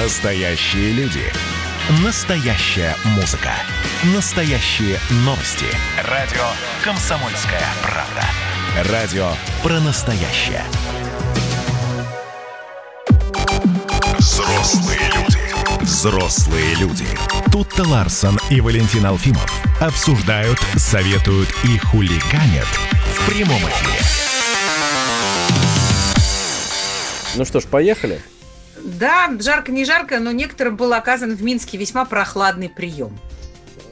Настоящие люди. Настоящая музыка. Настоящие новости. Радио «Комсомольская правда». Радио про настоящее. Взрослые люди. Взрослые люди. Тут-то Ларсон и Валентин Алфимов обсуждают, советуют и хулиганят в прямом эфире. Ну что ж, поехали. Да, жарко не жарко, но некоторым был оказан в Минске весьма прохладный прием.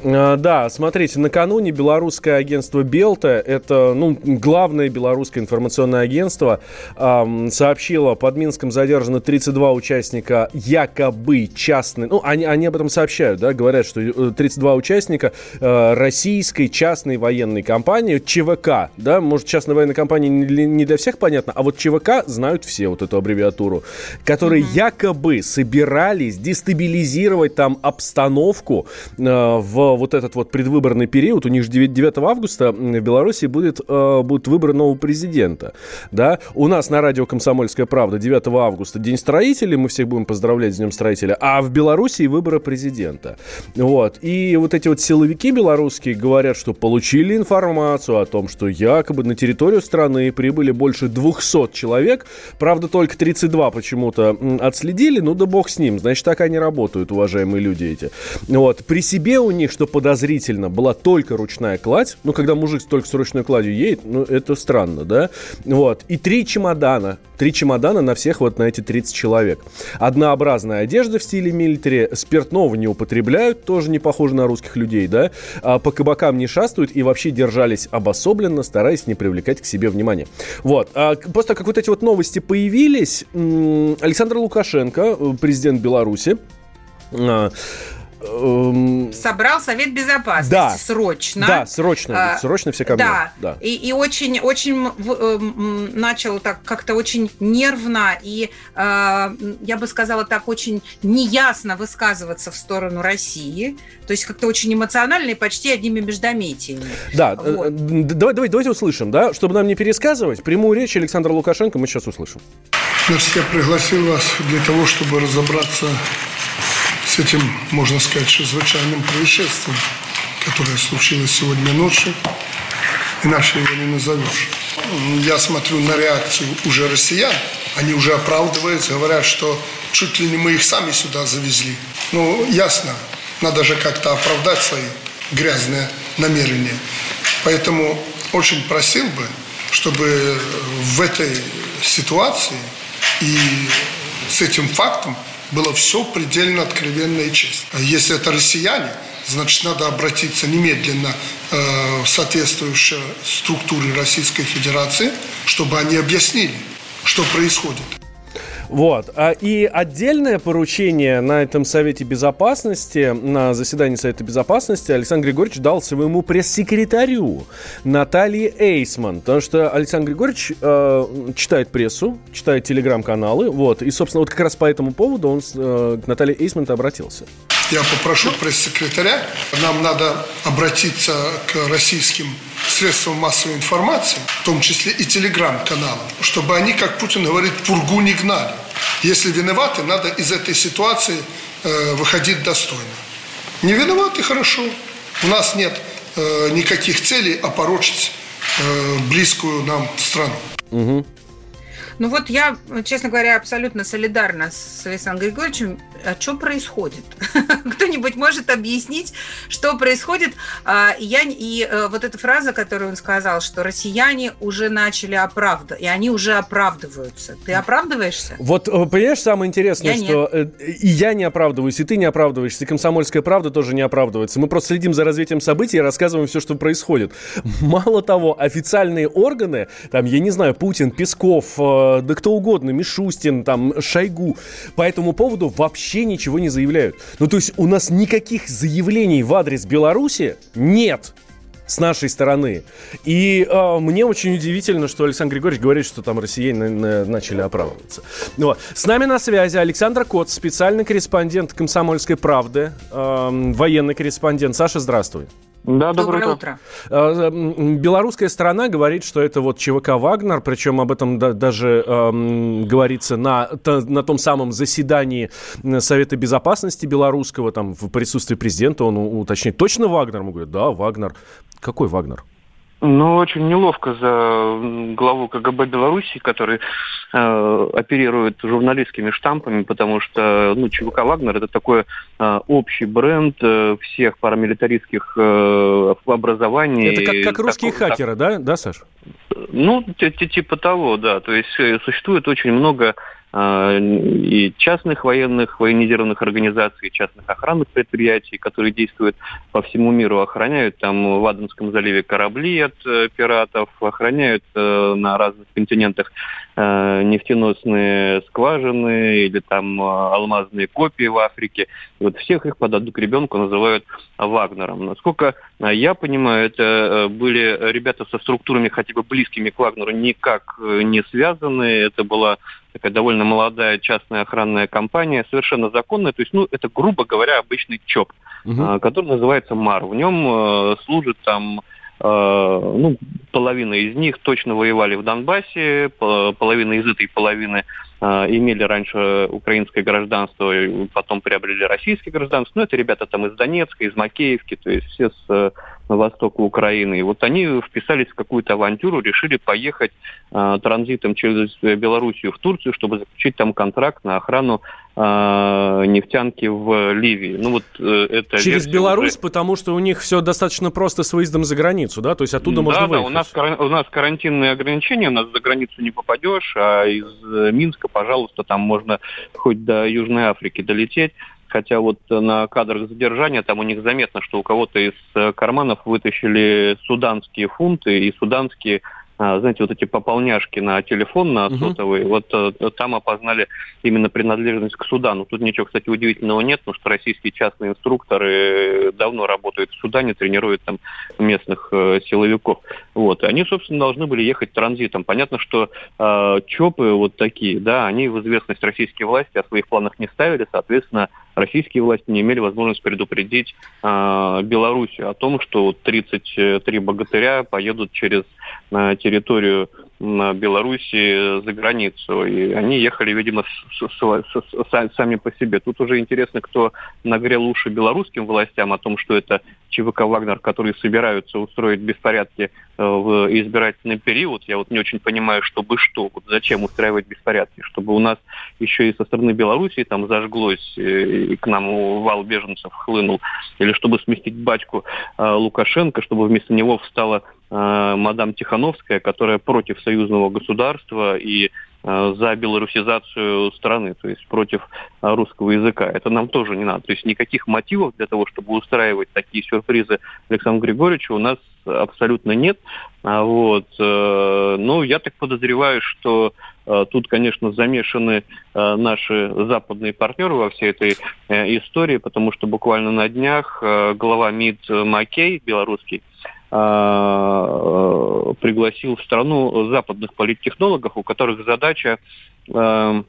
А, да, смотрите, накануне белорусское агентство Белта, это ну, главное белорусское информационное агентство, эм, сообщило, под Минском задержаны 32 участника якобы частной, ну, они, они об этом сообщают, да, говорят, что 32 э, участника э, российской частной военной компании, ЧВК, да, может, частная военная компания не для всех понятно, а вот ЧВК знают все вот эту аббревиатуру, которые mm-hmm. якобы собирались дестабилизировать там обстановку э, в вот этот вот предвыборный период, у них же 9, 9 августа в Беларуси будет, э, будет выбор нового президента. Да? У нас на радио «Комсомольская правда» 9 августа День строителей, мы всех будем поздравлять с Днем строителя, а в Беларуси выборы президента. Вот. И вот эти вот силовики белорусские говорят, что получили информацию о том, что якобы на территорию страны прибыли больше 200 человек, правда, только 32 почему-то отследили, ну да бог с ним, значит, так они работают, уважаемые люди эти. Вот. При себе у них что подозрительно, была только ручная кладь. Ну, когда мужик только с ручной кладью едет, ну, это странно, да? Вот. И три чемодана. Три чемодана на всех вот на эти 30 человек. Однообразная одежда в стиле милитари. Спиртного не употребляют, тоже не похоже на русских людей, да? А по кабакам не шастают и вообще держались обособленно, стараясь не привлекать к себе внимания. Вот. А того, как вот эти вот новости появились, Александр Лукашенко, э, президент Беларуси, а, Эм... Собрал Совет Безопасности да, срочно. Да, срочно, а, срочно все ко мне. Да, да. И, и очень, очень э, начал так как-то очень нервно и, э, я бы сказала так, очень неясно высказываться в сторону России. То есть как-то очень эмоционально и почти одними междометиями. Да, э, вот. давай, давай, давайте услышим, да, чтобы нам не пересказывать, прямую речь Александра Лукашенко мы сейчас услышим. Значит, я пригласил вас для того, чтобы разобраться с этим, можно сказать, чрезвычайным происшествием, которое случилось сегодня ночью, иначе его не назовешь. Я смотрю на реакцию уже россиян, они уже оправдываются, говорят, что чуть ли не мы их сами сюда завезли. Ну, ясно, надо же как-то оправдать свои грязные намерения. Поэтому очень просил бы, чтобы в этой ситуации и с этим фактом было все предельно откровенно и честно. А если это россияне, значит, надо обратиться немедленно э, в соответствующие структуры Российской Федерации, чтобы они объяснили, что происходит. Вот. А, и отдельное поручение на этом Совете Безопасности, на заседании Совета Безопасности Александр Григорьевич дал своему пресс-секретарю Наталье Эйсман. Потому что Александр Григорьевич э, читает прессу, читает телеграм-каналы. Вот. И, собственно, вот как раз по этому поводу он э, к Наталье Эйсман обратился. Я попрошу пресс-секретаря, нам надо обратиться к российским средствам массовой информации, в том числе и телеграм-каналам, чтобы они, как Путин говорит, пургу не гнали. Если виноваты, надо из этой ситуации э, выходить достойно. Не виноваты – хорошо. У нас нет э, никаких целей опорочить э, близкую нам страну. Угу. Ну вот я, честно говоря, абсолютно солидарна с Александром Григорьевичем. А что происходит? Кто-нибудь может объяснить, что происходит? А, и, я, и э, вот эта фраза, которую он сказал, что россияне уже начали оправдывать, и они уже оправдываются. Ты оправдываешься? Вот, э, понимаешь, самое интересное, я что нет. Э, и я не оправдываюсь, и ты не оправдываешься, и комсомольская правда тоже не оправдывается. Мы просто следим за развитием событий и рассказываем все, что происходит. Мало того, официальные органы, там, я не знаю, Путин, Песков, да кто угодно, Мишустин, там, Шойгу, по этому поводу вообще ничего не заявляют. Ну, то есть у нас никаких заявлений в адрес Беларуси нет с нашей стороны. И э, мне очень удивительно, что Александр Григорьевич говорит, что там россияне на, начали оправдываться. Вот. С нами на связи Александр Кот, специальный корреспондент «Комсомольской правды», э, военный корреспондент. Саша, здравствуй. Да, доброе, доброе утро. утро. Белорусская сторона говорит, что это вот ЧВК «Вагнер», причем об этом даже эм, говорится на, на том самом заседании Совета Безопасности белорусского, там в присутствии президента он уточняет, точно «Вагнер»? Мы говорим, да, «Вагнер». Какой «Вагнер»? Ну, очень неловко за главу КГБ Беларуси, который э, оперирует журналистскими штампами, потому что ну, ЧВК «Вагнер» — это такой э, общий бренд э, всех парамилитаристских э, образований. Это как, как русские такого, хакеры, так... да, да, Саш? Ну, типа того, да. То есть э, существует очень много и частных военных, военизированных организаций, частных охранных предприятий, которые действуют по всему миру, охраняют там в Аденском заливе корабли от э, пиратов, охраняют э, на разных континентах э, нефтеносные скважины или там алмазные копии в Африке. И вот всех их под одну ребенку называют Вагнером. Насколько я понимаю, это были ребята со структурами хотя бы близкими к Вагнеру никак не связаны. Это была такая довольно молодая частная охранная компания, совершенно законная. То есть, ну, это, грубо говоря, обычный ЧОП, угу. который называется МАР. В нем э, служит там э, ну, половина из них точно воевали в Донбассе, половина из этой половины э, имели раньше украинское гражданство, и потом приобрели российское гражданство. Ну, это ребята там из Донецка, из Макеевки, то есть все с востоку Украины. И вот они вписались в какую-то авантюру, решили поехать э, транзитом через Белоруссию в Турцию, чтобы заключить там контракт на охрану э, нефтянки в Ливии. Ну вот э, это через Беларусь, уже... потому что у них все достаточно просто с выездом за границу, да? То есть оттуда да, можно да, выехать. у нас у нас карантинные ограничения, у нас за границу не попадешь, а из Минска, пожалуйста, там можно хоть до Южной Африки долететь. Хотя вот на кадрах задержания там у них заметно, что у кого-то из э, карманов вытащили суданские фунты и суданские а, знаете, вот эти пополняшки на телефон, на сотовый, угу. вот э, там опознали именно принадлежность к Судану. Тут ничего, кстати, удивительного нет, потому что российские частные инструкторы давно работают в Судане, тренируют там местных э, силовиков. Вот. Они, собственно, должны были ехать транзитом. Понятно, что э, ЧОПы вот такие, да, они в известность российские власти о своих планах не ставили, соответственно, российские власти не имели возможности предупредить э, Белоруссию о том, что 33 богатыря поедут через э, территорию Беларуси за границу. И они ехали, видимо, с, с, с, сами по себе. Тут уже интересно, кто нагрел уши белорусским властям о том, что это ЧВК «Вагнер», которые собираются устроить беспорядки э, в избирательный период. Я вот не очень понимаю, чтобы что. Вот зачем устраивать беспорядки? Чтобы у нас еще и со стороны Беларуси там зажглось, э, и к нам вал беженцев хлынул. Или чтобы сместить батьку э, Лукашенко, чтобы вместо него встала мадам Тихановская, которая против союзного государства и э, за белорусизацию страны, то есть против э, русского языка. Это нам тоже не надо. То есть никаких мотивов для того, чтобы устраивать такие сюрпризы Александру Григорьевичу у нас абсолютно нет. А вот. Э, ну, я так подозреваю, что Тут, конечно, замешаны наши западные партнеры во всей этой истории, потому что буквально на днях глава МИД Макей, белорусский, Э, пригласил в страну западных политтехнологов, у которых задача э,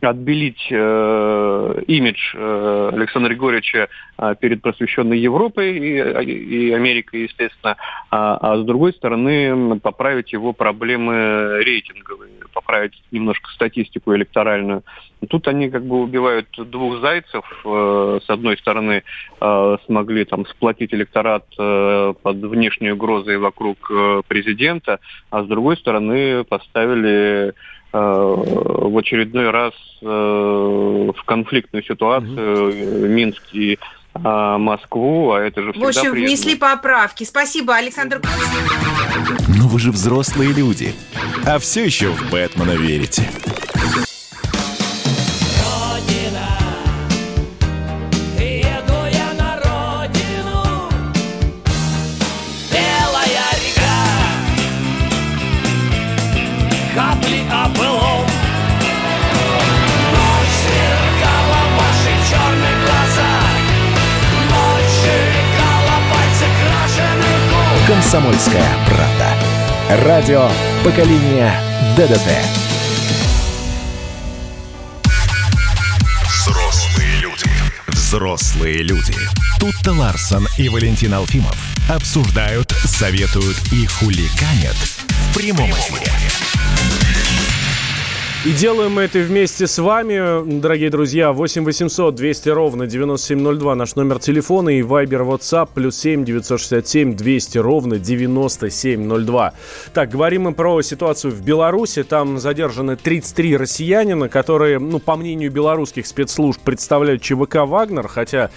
отбелить э, имидж э, Александра Григорьевича э, перед просвещенной Европой и, и Америкой, естественно, а, а с другой стороны поправить его проблемы рейтинговые, поправить немножко статистику электоральную. Тут они как бы убивают двух зайцев. Э, с одной стороны э, смогли там сплотить электорат э, под внешней угрозой вокруг э, президента, а с другой стороны поставили Э, в очередной раз э, в конфликтную ситуацию угу. Минск и а, Москву, а это же всегда В общем, приятно. внесли поправки. Спасибо, Александр. Ну вы же взрослые люди, а все еще в Бэтмена верите. «Комсомольская правда». Радио поколения ДДТ». Взрослые люди. Взрослые люди. Тут-то Ларсон и Валентин Алфимов обсуждают, советуют и хулиганят в прямом эфире. И делаем мы это вместе с вами, дорогие друзья. 8 800 200 ровно 9702 наш номер телефона и Viber WhatsApp плюс 7 967 200 ровно 9702. Так, говорим мы про ситуацию в Беларуси. Там задержаны 33 россиянина, которые, ну, по мнению белорусских спецслужб, представляют ЧВК «Вагнер», хотя,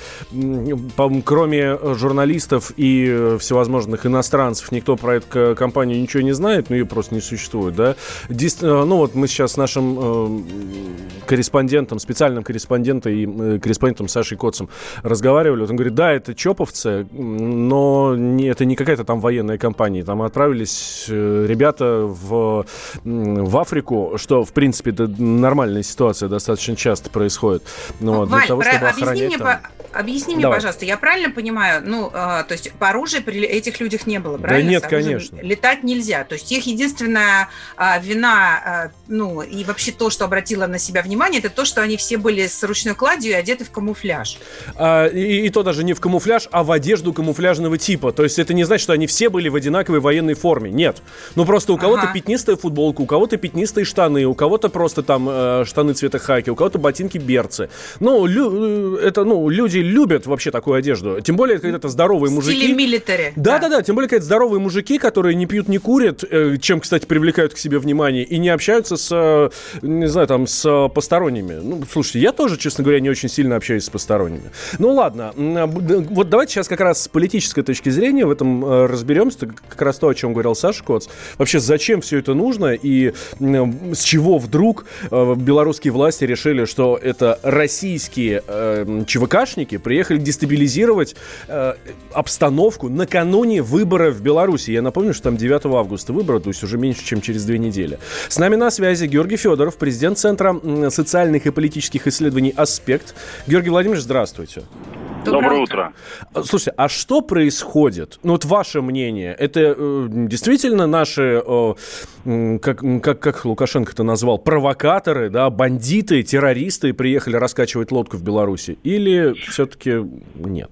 кроме журналистов и всевозможных иностранцев, никто про эту компанию ничего не знает, ну, ее просто не существует, да. Дис... Ну, вот мы сейчас наш нашим э, корреспондентом, специальным корреспондентом и э, корреспондентом Сашей Коцем разговаривали. Он говорит, да, это чоповцы, но не, это не какая-то там военная компания. Там отправились э, ребята в, в Африку, что, в принципе, это нормальная ситуация, достаточно часто происходит. Но Валь, для того, чтобы объясни мне, там... по... объясни мне пожалуйста, я правильно понимаю, ну, э, то есть по оружию при этих людях не было, правильно? Да нет, конечно. Летать нельзя. То есть их единственная э, вина, э, ну, и вообще то, что обратило на себя внимание, это то, что они все были с ручной кладью и одеты в камуфляж. А, и, и то даже не в камуфляж, а в одежду камуфляжного типа. То есть это не значит, что они все были в одинаковой военной форме. Нет. Ну просто у кого-то ага. пятнистая футболка, у кого-то пятнистые штаны, у кого-то просто там э, штаны цвета хаки, у кого-то ботинки берцы. Ну, лю, э, это, ну, люди любят вообще такую одежду. Тем более, когда это здоровые мужики. В стиле милитари. Да, да, да. Тем более, когда здоровые мужики, которые не пьют, не курят, э, чем, кстати, привлекают к себе внимание, и не общаются с э, не знаю, там, с э, посторонними. Ну, слушайте, я тоже, честно говоря, не очень сильно общаюсь с посторонними. Ну, ладно. А, вот давайте сейчас как раз с политической точки зрения в этом э, разберемся. Как раз то, о чем говорил Саша Коц. Вообще, зачем все это нужно и с чего вдруг э, белорусские власти решили, что это российские э, ЧВКшники приехали дестабилизировать э, обстановку накануне выбора в Беларуси. Я напомню, что там 9 августа выборы, то есть уже меньше, чем через две недели. С нами на связи Георгий Федоров, президент Центра социальных и политических исследований «Аспект». Георгий Владимирович, здравствуйте. Доброе, утро. утро. Слушайте, а что происходит? Ну вот ваше мнение, это э, действительно наши, э, как, как, как Лукашенко это назвал, провокаторы, да, бандиты, террористы приехали раскачивать лодку в Беларуси? Или все-таки нет?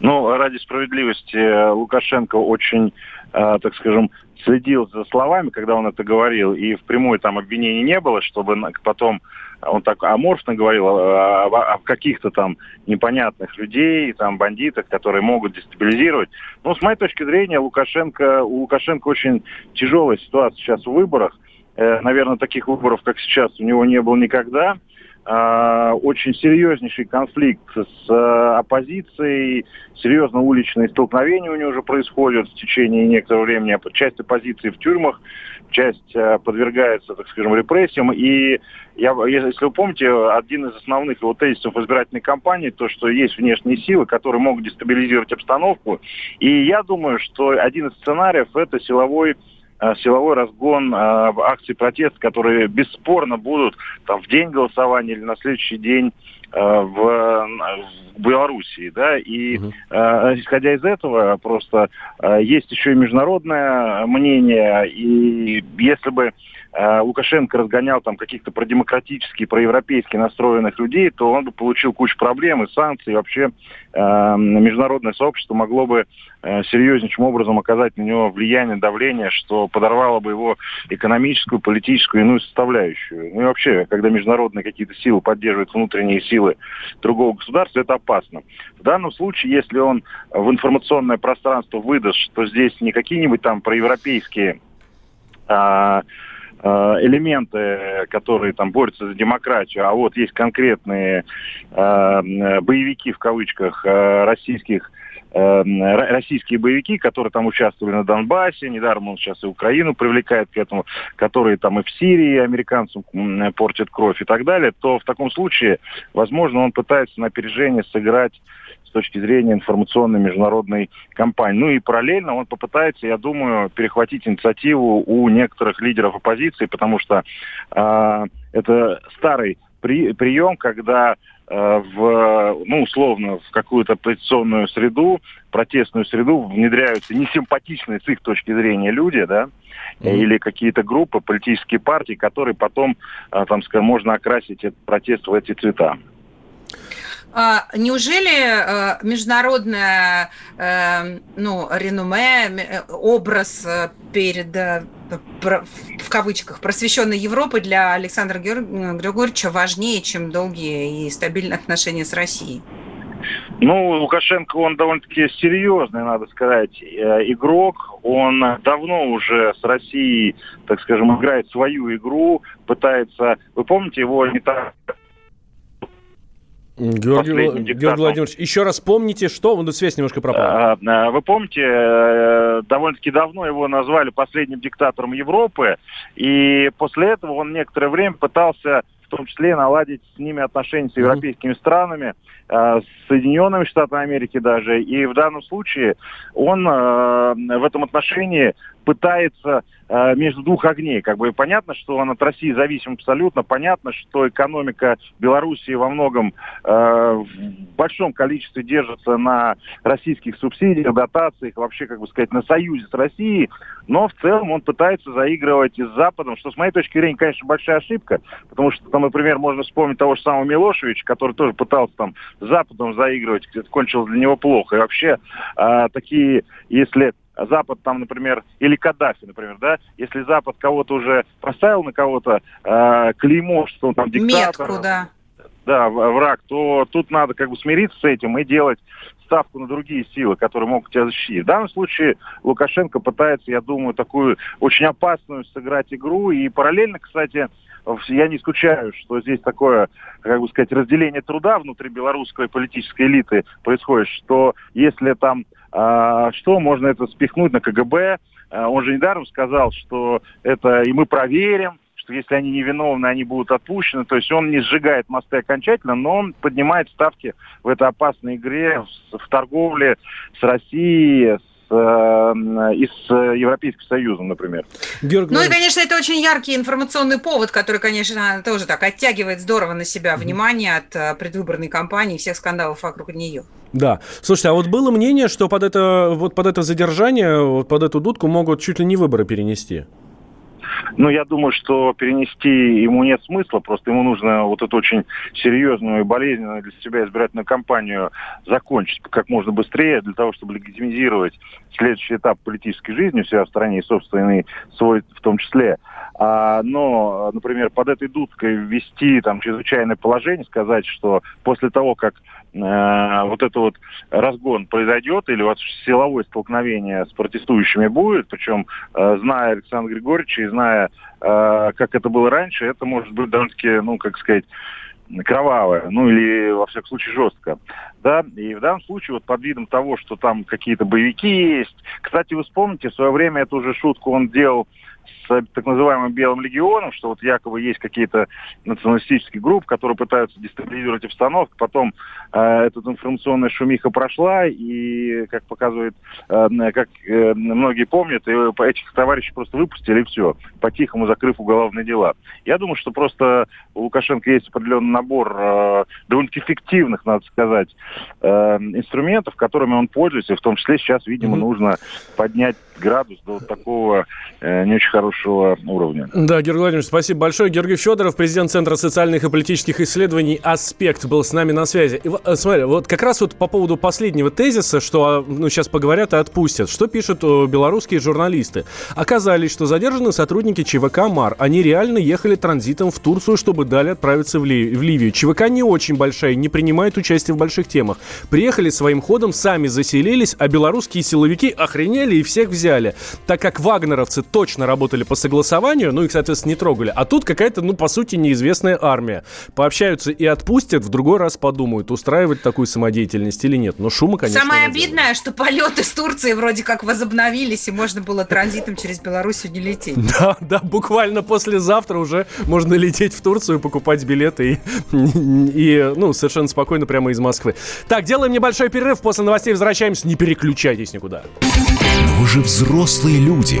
Ну, ради справедливости, э, Лукашенко очень, э, так скажем, следил за словами, когда он это говорил, и в прямой там обвинений не было, чтобы потом он так аморфно говорил о, о, о каких-то там непонятных людей, там бандитах, которые могут дестабилизировать. Но с моей точки зрения, Лукашенко, у Лукашенко очень тяжелая ситуация сейчас в выборах. Э, наверное, таких выборов, как сейчас, у него не было никогда. Э, очень серьезнейший конфликт с э, оппозицией, серьезно уличные столкновения у него уже происходят в течение некоторого времени. Часть оппозиции в тюрьмах, часть э, подвергается, так скажем, репрессиям. И я, если вы помните, один из основных его тезисов избирательной кампании, то, что есть внешние силы, которые могут дестабилизировать обстановку. И я думаю, что один из сценариев это силовой силовой разгон э, акций протеста, которые бесспорно будут там, в день голосования или на следующий день э, в, в Белоруссии, да, и угу. э, исходя из этого просто э, есть еще и международное мнение, и если бы Э, Лукашенко разгонял там каких-то продемократически, проевропейски настроенных людей, то он бы получил кучу проблем и санкций. И вообще э, международное сообщество могло бы э, серьезнейшим образом оказать на него влияние, давление, что подорвало бы его экономическую, политическую иную составляющую. Ну и вообще, когда международные какие-то силы поддерживают внутренние силы другого государства, это опасно. В данном случае, если он в информационное пространство выдаст, что здесь не какие-нибудь там проевропейские Э, элементы, которые там борются за демократию, а вот есть конкретные э, боевики в кавычках э, российских э, российские боевики, которые там участвовали на Донбассе, недаром он сейчас и Украину привлекает к этому, которые там и в Сирии американцам портят кровь и так далее, то в таком случае, возможно, он пытается на опережение сыграть точки зрения информационной международной кампании. Ну и параллельно он попытается, я думаю, перехватить инициативу у некоторых лидеров оппозиции, потому что э, это старый при, прием, когда э, в, ну, условно, в какую-то оппозиционную среду, протестную среду внедряются несимпатичные с их точки зрения люди, да, mm-hmm. или какие-то группы, политические партии, которые потом, э, там, скажем, можно окрасить этот протест в эти цвета. А, неужели э, международное э, ну, реноме, э, образ перед, в кавычках, просвещенной Европы для Александра Григорьевича важнее, чем долгие и стабильные отношения с Россией? Ну, Лукашенко, он довольно-таки серьезный, надо сказать, игрок. Он давно уже с Россией, так скажем, играет свою игру, пытается... Вы помните, его не так Георгий, Георгий Владимирович, еще раз помните, что... Ну, связь немножко пропала. А, а, вы помните, э, довольно-таки давно его назвали последним диктатором Европы, и после этого он некоторое время пытался в том числе наладить с ними отношения с европейскими странами, э, с Соединенными Штатами Америки даже. И в данном случае он э, в этом отношении пытается между двух огней. Как бы понятно, что он от России зависим абсолютно. Понятно, что экономика Белоруссии во многом э, в большом количестве держится на российских субсидиях, дотациях, вообще, как бы сказать, на союзе с Россией. Но в целом он пытается заигрывать и с Западом, что с моей точки зрения, конечно, большая ошибка, потому что, там, например, можно вспомнить того же самого Милошевича, который тоже пытался там с Западом заигрывать, это кончилось для него плохо. И вообще э, такие, если Запад там, например, или Каддафи, например, да, если Запад кого-то уже поставил на кого-то э, клеймо, что он там диктатор, Метку, да. да, враг, то тут надо как бы смириться с этим и делать ставку на другие силы, которые могут тебя защитить. В данном случае Лукашенко пытается, я думаю, такую очень опасную сыграть игру. И параллельно, кстати, я не исключаю, что здесь такое, как бы сказать, разделение труда внутри белорусской политической элиты происходит, что если там что можно это спихнуть на КГБ. А, он же недаром сказал, что это и мы проверим, что если они невиновны, они будут отпущены. То есть он не сжигает мосты окончательно, но он поднимает ставки в этой опасной игре в торговле с Россией, и с Европейским Союзом, например. Георг, ну и, конечно, это очень яркий информационный повод, который, конечно, тоже так оттягивает здорово на себя внимание от э, предвыборной кампании и всех скандалов вокруг нее. Да. Слушайте, а вот было мнение, что под это, вот под это задержание, вот под эту дудку могут чуть ли не выборы перенести. Ну, я думаю, что перенести ему нет смысла, просто ему нужно вот эту очень серьезную и болезненную для себя избирательную кампанию закончить как можно быстрее, для того, чтобы легитимизировать следующий этап политической жизни у себя в стране и собственный свой в том числе. А, но, например, под этой дудкой ввести там чрезвычайное положение, сказать, что после того, как вот это вот разгон произойдет или вот силовое столкновение с протестующими будет, причем э, зная Александра Григорьевича и зная, э, как это было раньше, это может быть довольно-таки, ну, как сказать, кровавое, ну или, во всяком случае, жестко. Да? И в данном случае вот под видом того, что там какие-то боевики есть. Кстати, вы вспомните, в свое время эту же шутку он делал с так называемым Белым легионом, что вот якобы есть какие-то националистические группы, которые пытаются дестабилизировать обстановку, потом э, эта информационная шумиха прошла, и, как показывает, э, как э, многие помнят, этих товарищей просто выпустили, и все, по-тихому закрыв уголовные дела. Я думаю, что просто у Лукашенко есть определенный набор э, довольно-таки эффективных, надо сказать, э, инструментов, которыми он пользуется, и в том числе сейчас, видимо, mm-hmm. нужно поднять градус до вот такого э, не очень хорошего уровня. Да, Георгий Владимирович, спасибо большое. Георгий Федоров, президент Центра социальных и политических исследований «Аспект» был с нами на связи. И, э, смотри, вот как раз вот по поводу последнего тезиса, что а, ну, сейчас поговорят и отпустят. Что пишут э, белорусские журналисты? Оказались, что задержаны сотрудники ЧВК «Мар». Они реально ехали транзитом в Турцию, чтобы далее отправиться в, Ли- в Ливию. ЧВК не очень большая, не принимает участие в больших темах. Приехали своим ходом, сами заселились, а белорусские силовики охренели и всех взяли, так как вагнеровцы точно работали по согласованию, ну их, соответственно, не трогали, а тут какая-то, ну, по сути, неизвестная армия. Пообщаются и отпустят, в другой раз подумают, устраивать такую самодеятельность или нет. Но шума, конечно, Самое обидное, делает. что полеты с Турции вроде как возобновились, и можно было транзитом через Белоруссию не лететь. Да, да, буквально послезавтра уже можно лететь в Турцию, покупать билеты и, и ну, совершенно спокойно прямо из Москвы. Так, делаем небольшой перерыв, после новостей возвращаемся, не переключайтесь никуда. Но вы же взрослые люди.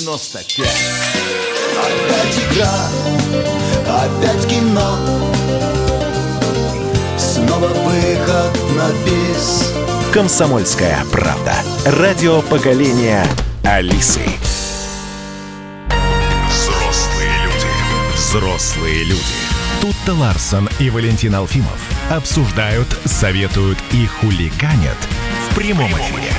Е95. Опять игра, опять кино. Снова выход на бис. «Комсомольская правда». Радио поколения Алисы. Взрослые люди. Взрослые люди. Тут-то Ларсон и Валентин Алфимов обсуждают, советуют и хулиганят в прямом эфире.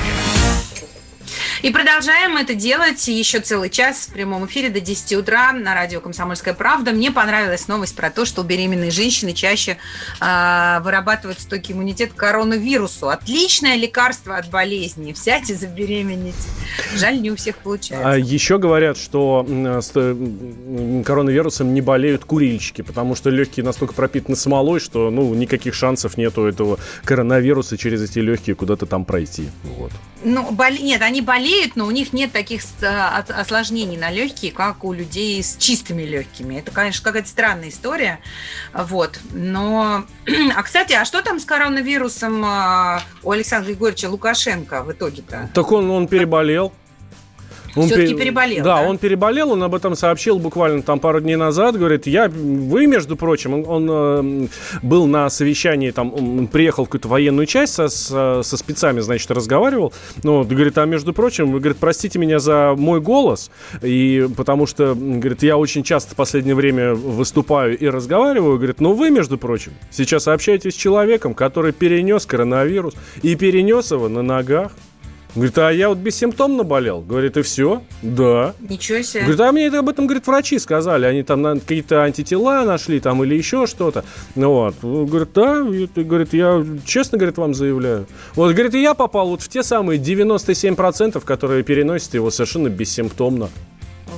И продолжаем это делать еще целый час в прямом эфире до 10 утра на радио «Комсомольская правда». Мне понравилась новость про то, что у беременной женщины чаще э, вырабатывают стойкий иммунитет к коронавирусу. Отличное лекарство от болезни. Взять и забеременеть. Жаль, не у всех получается. А еще говорят, что с коронавирусом не болеют курильщики, потому что легкие настолько пропитаны смолой, что ну, никаких шансов нету этого коронавируса через эти легкие куда-то там пройти. Вот. Ну, бол... нет, они болеют, но у них нет таких осложнений на легкие, как у людей с чистыми легкими. Это, конечно, какая-то странная история. Вот. Но. А кстати, а что там с коронавирусом а, у Александра Григорьевича Лукашенко в итоге-то? Так он, он переболел. Он Все-таки переболел. Да, да, он переболел, он об этом сообщил буквально там пару дней назад. Говорит, я, вы, между прочим, он, он э, был на совещании, там, он приехал в какую-то военную часть со, со, со спецами, значит, разговаривал. Ну, говорит, а между прочим, вы, говорит, простите меня за мой голос, и потому что, говорит, я очень часто в последнее время выступаю и разговариваю. Говорит, ну вы, между прочим, сейчас общаетесь с человеком, который перенес коронавирус и перенес его на ногах. Говорит, а я вот бессимптомно болел. Говорит, и все? Да. Ничего себе. Говорит, а мне это об этом, говорит, врачи сказали. Они там какие-то антитела нашли там или еще что-то. Ну вот. Говорит, да. Говорит, я честно, говорит, вам заявляю. Вот, говорит, и я попал вот в те самые 97%, которые переносят его совершенно бессимптомно.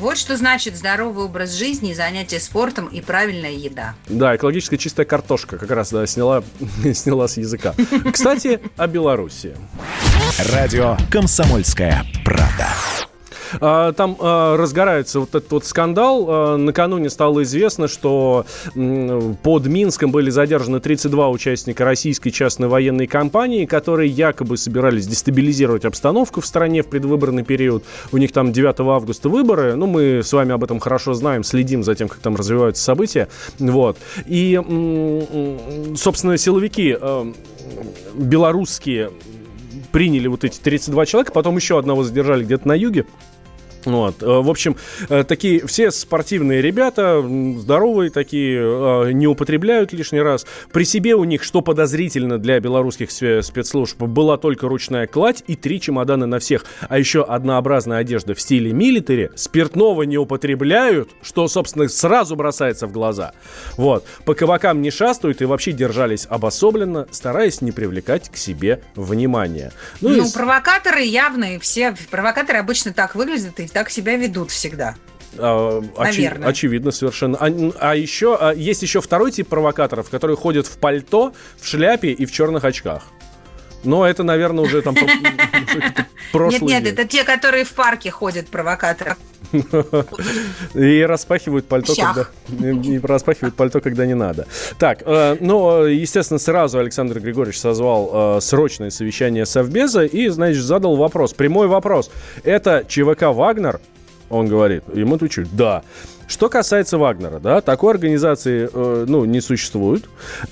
Вот что значит здоровый образ жизни, занятие спортом и правильная еда. Да, экологическая чистая картошка как раз да, сняла, сняла с языка. Кстати, о Беларуси. Радио «Комсомольская правда». А, там а, разгорается вот этот вот скандал. А, накануне стало известно, что под Минском были задержаны 32 участника российской частной военной компании, которые якобы собирались дестабилизировать обстановку в стране в предвыборный период. У них там 9 августа выборы. Ну, мы с вами об этом хорошо знаем, следим за тем, как там развиваются события. Вот. И, собственно, силовики белорусские приняли вот эти 32 человека, потом еще одного задержали где-то на юге. Вот. Э, в общем, э, такие все спортивные ребята, здоровые такие, э, не употребляют лишний раз. При себе у них, что подозрительно для белорусских спецслужб, была только ручная кладь и три чемодана на всех. А еще однообразная одежда в стиле милитари. Спиртного не употребляют, что, собственно, сразу бросается в глаза. Вот. По кабакам не шастают и вообще держались обособленно, стараясь не привлекать к себе внимания. Ну, ну и... провокаторы явные, все провокаторы обычно так выглядят и так себя ведут всегда. А, Наверное. очевидно совершенно. А, а еще а, есть еще второй тип провокаторов, которые ходят в пальто, в шляпе и в черных очках. Но это, наверное, уже там прошлый Нет, нет, это те, которые в парке ходят, провокаторы. И распахивают пальто, когда и распахивают пальто, когда не надо. Так, э, ну, естественно, сразу Александр Григорьевич созвал э, срочное совещание Совбеза и, значит, задал вопрос, прямой вопрос. Это ЧВК «Вагнер»? Он говорит, ему отвечают, да. Что касается Вагнера, да, такой организации, э, ну, не существует.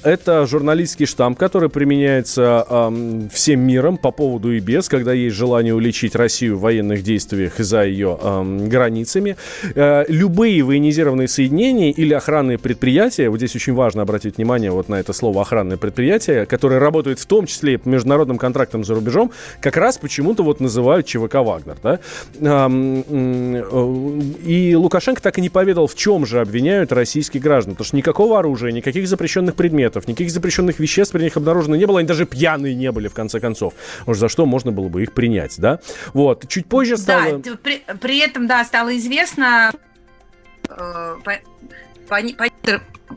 Это журналистский штамп, который применяется э, всем миром по поводу и без, когда есть желание уличить Россию в военных действиях за ее э, границами. Э, любые военизированные соединения или охранные предприятия, вот здесь очень важно обратить внимание вот на это слово охранное предприятие, которые работают в том числе по международным контрактам за рубежом, как раз почему-то вот называют ЧВК Вагнер, да. Э, э, и Лукашенко так и не поведал, в чем же обвиняют российских граждан. Потому что никакого оружия, никаких запрещенных предметов, никаких запрещенных веществ при них обнаружено не было. Они даже пьяные не были, в конце концов. Уж за что можно было бы их принять, да? Вот. Чуть позже стало... Да, при, при этом, да, стало известно... Э, по, по, по,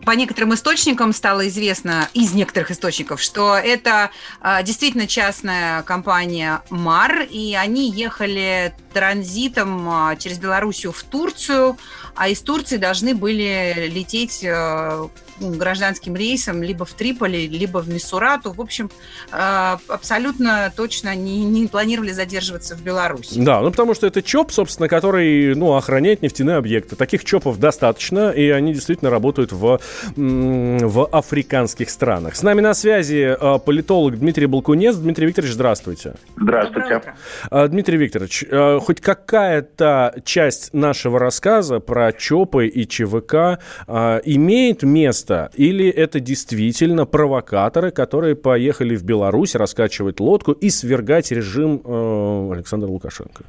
по некоторым источникам стало известно, из некоторых источников, что это а, действительно частная компания МАР, и они ехали транзитом а, через Белоруссию в Турцию, а из Турции должны были лететь э, гражданским рейсом либо в Триполи, либо в Миссурату. В общем, э, абсолютно точно не, не планировали задерживаться в Беларуси. Да, ну потому что это ЧОП, собственно, который ну, охраняет нефтяные объекты. Таких ЧОПов достаточно, и они действительно работают в, в африканских странах. С нами на связи э, политолог Дмитрий Балкунец. Дмитрий Викторович, здравствуйте. Здравствуйте. Дмитрий Викторович, хоть какая-то часть нашего рассказа про ЧОПы и ЧВК а, имеет место? Или это действительно провокаторы, которые поехали в Беларусь раскачивать лодку и свергать режим э, Александра Лукашенко?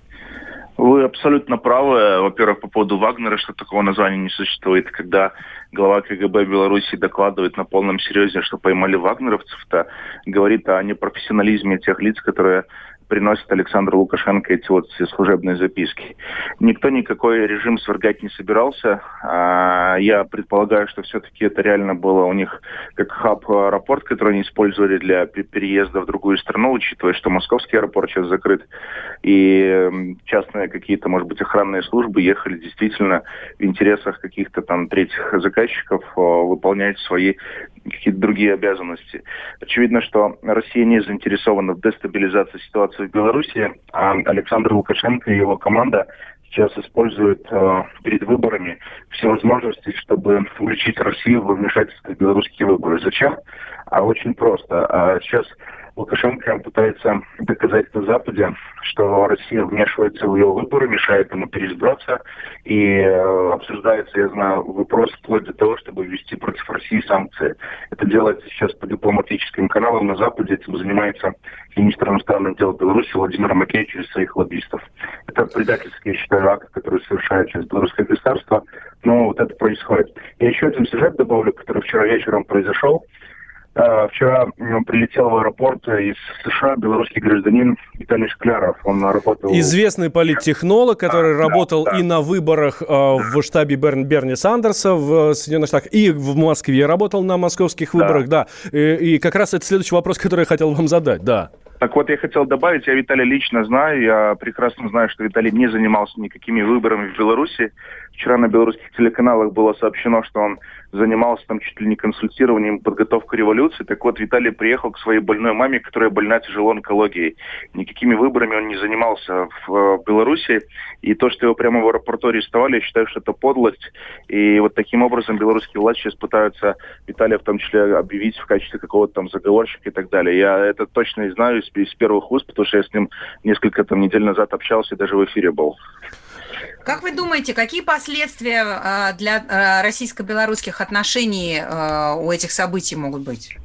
Вы абсолютно правы. Во-первых, по поводу Вагнера, что такого названия не существует. Когда глава КГБ Беларуси докладывает на полном серьезе, что поймали вагнеровцев-то, говорит о непрофессионализме тех лиц, которые приносит Александр Лукашенко эти вот все служебные записки. Никто никакой режим свергать не собирался. А, я предполагаю, что все-таки это реально было у них как хаб-аэропорт, который они использовали для переезда в другую страну, учитывая, что московский аэропорт сейчас закрыт. И частные какие-то, может быть, охранные службы ехали действительно в интересах каких-то там третьих заказчиков выполнять свои какие-то другие обязанности. Очевидно, что Россия не заинтересована в дестабилизации ситуации в Беларуси, а Александр Лукашенко и его команда сейчас используют э, перед выборами все возможности, чтобы увлечить Россию во вмешательство в белорусские выборы. Зачем? А очень просто. А сейчас Лукашенко пытается доказать на Западе, что Россия вмешивается в его выборы, мешает ему переизбраться, и э, обсуждается, я знаю, вопрос вплоть до того, чтобы ввести против России санкции. Это делается сейчас по дипломатическим каналам на Западе, этим занимается министр иностранных дел Беларуси Владимир Макей через своих лоббистов. Это предательский, я считаю, акт, который совершает сейчас белорусское государство, но вот это происходит. Я еще один сюжет добавлю, который вчера вечером произошел. А, вчера прилетел в аэропорт из США белорусский гражданин Виталий Шкляров. Он работал... Известный политтехнолог, который да, работал да, да. и на выборах э, в штабе Берн, Берни Сандерса в Соединенных Штатах, и в Москве работал на московских выборах, да. да. И, и как раз это следующий вопрос, который я хотел вам задать, да. Так вот, я хотел добавить, я Виталия лично знаю, я прекрасно знаю, что Виталий не занимался никакими выборами в Беларуси. Вчера на белорусских телеканалах было сообщено, что он занимался там чуть ли не консультированием подготовкой революции. Так вот, Виталий приехал к своей больной маме, которая больна тяжело онкологией. Никакими выборами он не занимался в э, Беларуси. И то, что его прямо в аэропорту арестовали, я считаю, что это подлость. И вот таким образом белорусские власти сейчас пытаются Виталия в том числе объявить в качестве какого-то там заговорщика и так далее. Я это точно знаю из, из первых уст, потому что я с ним несколько там недель назад общался и даже в эфире был. Как вы думаете, какие последствия а, для а, российско-белорусских отношений а, у этих событий могут быть?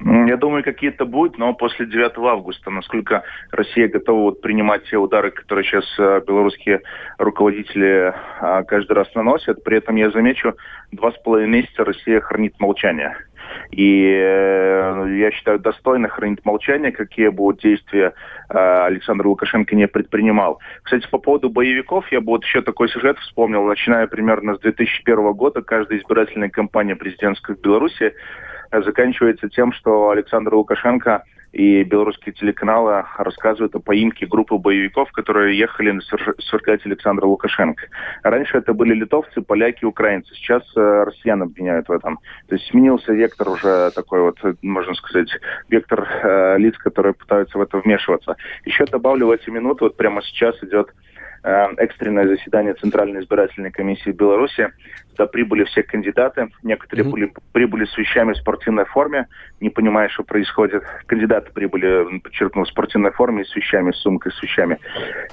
Я думаю, какие-то будут, но после 9 августа, насколько Россия готова вот принимать те удары, которые сейчас белорусские руководители каждый раз наносят. При этом я замечу, два с половиной месяца Россия хранит молчание. И э, я считаю, достойно хранить молчание, какие будут действия э, Александр Лукашенко не предпринимал. Кстати, по поводу боевиков, я бы вот еще такой сюжет вспомнил, начиная примерно с 2001 года, каждая избирательная кампания президентской в Беларуси э, заканчивается тем, что Александр Лукашенко и белорусские телеканалы рассказывают о поимке группы боевиков, которые ехали на свергать Александра Лукашенко. Раньше это были литовцы, поляки, украинцы. Сейчас э, россиян обвиняют в этом. То есть сменился вектор уже такой вот, можно сказать, вектор э, лиц, которые пытаются в это вмешиваться. Еще добавлю в эти минуты, вот прямо сейчас идет Э, экстренное заседание Центральной избирательной комиссии Беларуси. Туда прибыли все кандидаты. Некоторые mm-hmm. были, прибыли с вещами в спортивной форме, не понимая, что происходит. Кандидаты прибыли, подчеркну, в спортивной форме, с вещами, с сумкой, с вещами.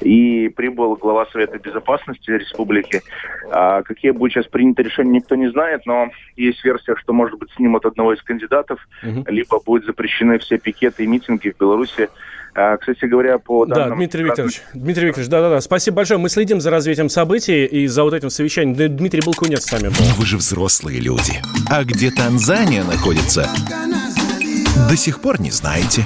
И прибыл глава Совета Безопасности Республики. А какие будут сейчас приняты решения, никто не знает, но есть версия, что, может быть, снимут одного из кандидатов, mm-hmm. либо будут запрещены все пикеты и митинги в Беларуси кстати говоря, по данным... Да, Дмитрий Викторович, Дмитрий Викторович, да-да-да, спасибо большое. Мы следим за развитием событий и за вот этим совещанием. Дмитрий Балкунец с нами был. Вы же взрослые люди. А где Танзания находится, до сих пор не знаете.